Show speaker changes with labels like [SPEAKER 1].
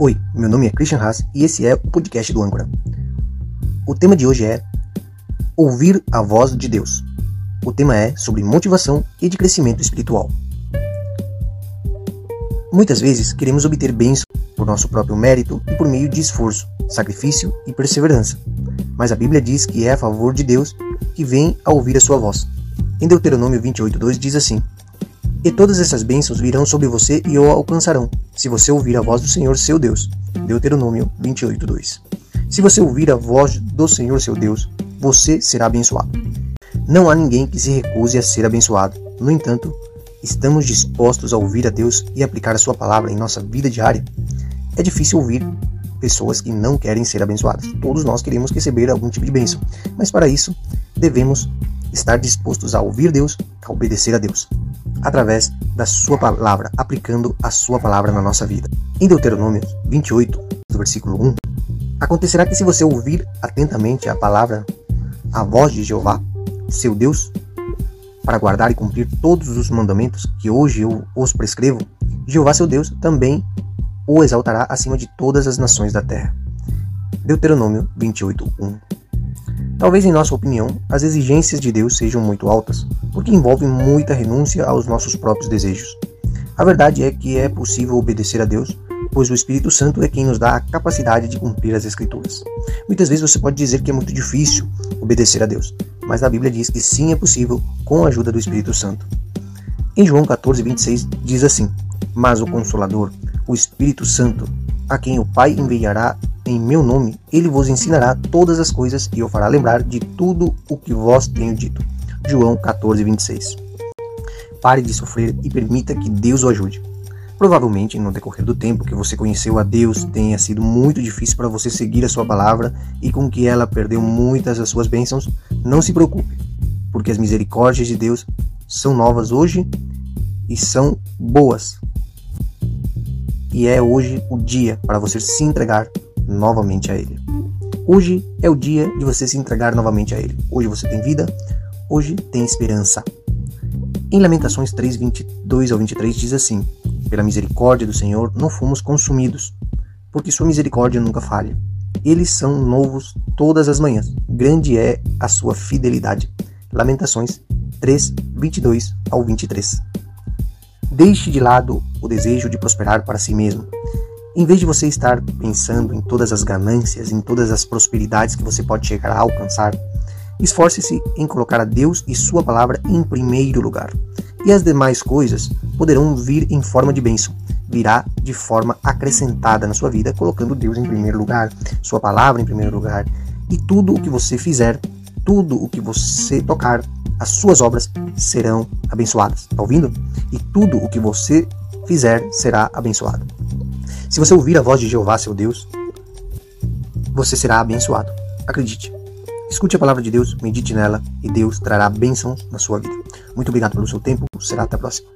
[SPEAKER 1] Oi, meu nome é Christian Haas e esse é o podcast do Âncora. O tema de hoje é Ouvir a Voz de Deus. O tema é sobre motivação e de crescimento espiritual. Muitas vezes queremos obter bênçãos por nosso próprio mérito e por meio de esforço, sacrifício e perseverança. Mas a Bíblia diz que é a favor de Deus que vem a ouvir a sua voz. Em Deuteronômio 28:2 diz assim: e todas essas bênçãos virão sobre você e o alcançarão, se você ouvir a voz do Senhor seu Deus. Deuteronômio 28:2. Se você ouvir a voz do Senhor seu Deus, você será abençoado. Não há ninguém que se recuse a ser abençoado. No entanto, estamos dispostos a ouvir a Deus e aplicar a sua palavra em nossa vida diária. É difícil ouvir pessoas que não querem ser abençoadas. Todos nós queremos receber algum tipo de bênção, mas para isso devemos estar dispostos a ouvir Deus, a obedecer a Deus através da sua palavra, aplicando a sua palavra na nossa vida. Em Deuteronômio 28, do versículo 1, acontecerá que se você ouvir atentamente a palavra, a voz de Jeová, seu Deus, para guardar e cumprir todos os mandamentos que hoje eu os prescrevo, Jeová seu Deus também o exaltará acima de todas as nações da terra. Deuteronômio 28, 1. Talvez, em nossa opinião, as exigências de Deus sejam muito altas, porque envolvem muita renúncia aos nossos próprios desejos. A verdade é que é possível obedecer a Deus, pois o Espírito Santo é quem nos dá a capacidade de cumprir as Escrituras. Muitas vezes você pode dizer que é muito difícil obedecer a Deus, mas a Bíblia diz que sim é possível com a ajuda do Espírito Santo. Em João 14, 26 diz assim: Mas o Consolador, o Espírito Santo, a quem o Pai enviará em meu nome, ele vos ensinará todas as coisas e o fará lembrar de tudo o que vos tenho dito. João 14, 26. Pare de sofrer e permita que Deus o ajude. Provavelmente, no decorrer do tempo que você conheceu a Deus, tenha sido muito difícil para você seguir a sua palavra e com que ela perdeu muitas das suas bênçãos. Não se preocupe, porque as misericórdias de Deus são novas hoje e são boas. E é hoje o dia para você se entregar novamente a Ele. Hoje é o dia de você se entregar novamente a Ele. Hoje você tem vida, hoje tem esperança. Em Lamentações 3, 22 ao 23 diz assim: Pela misericórdia do Senhor não fomos consumidos, porque Sua misericórdia nunca falha. Eles são novos todas as manhãs. Grande é a sua fidelidade. Lamentações 3, 22 ao 23. Deixe de lado o desejo de prosperar para si mesmo em vez de você estar pensando em todas as ganâncias, em todas as prosperidades que você pode chegar a alcançar, esforce-se em colocar a Deus e Sua palavra em primeiro lugar. E as demais coisas poderão vir em forma de bênção, virá de forma acrescentada na sua vida, colocando Deus em primeiro lugar, Sua palavra em primeiro lugar. E tudo o que você fizer, tudo o que você tocar, as suas obras serão abençoadas. Está ouvindo? E tudo o que você fizer será abençoado. Se você ouvir a voz de Jeová, seu Deus, você será abençoado. Acredite. Escute a palavra de Deus, medite nela e Deus trará bênçãos na sua vida. Muito obrigado pelo seu tempo. Será até a próxima.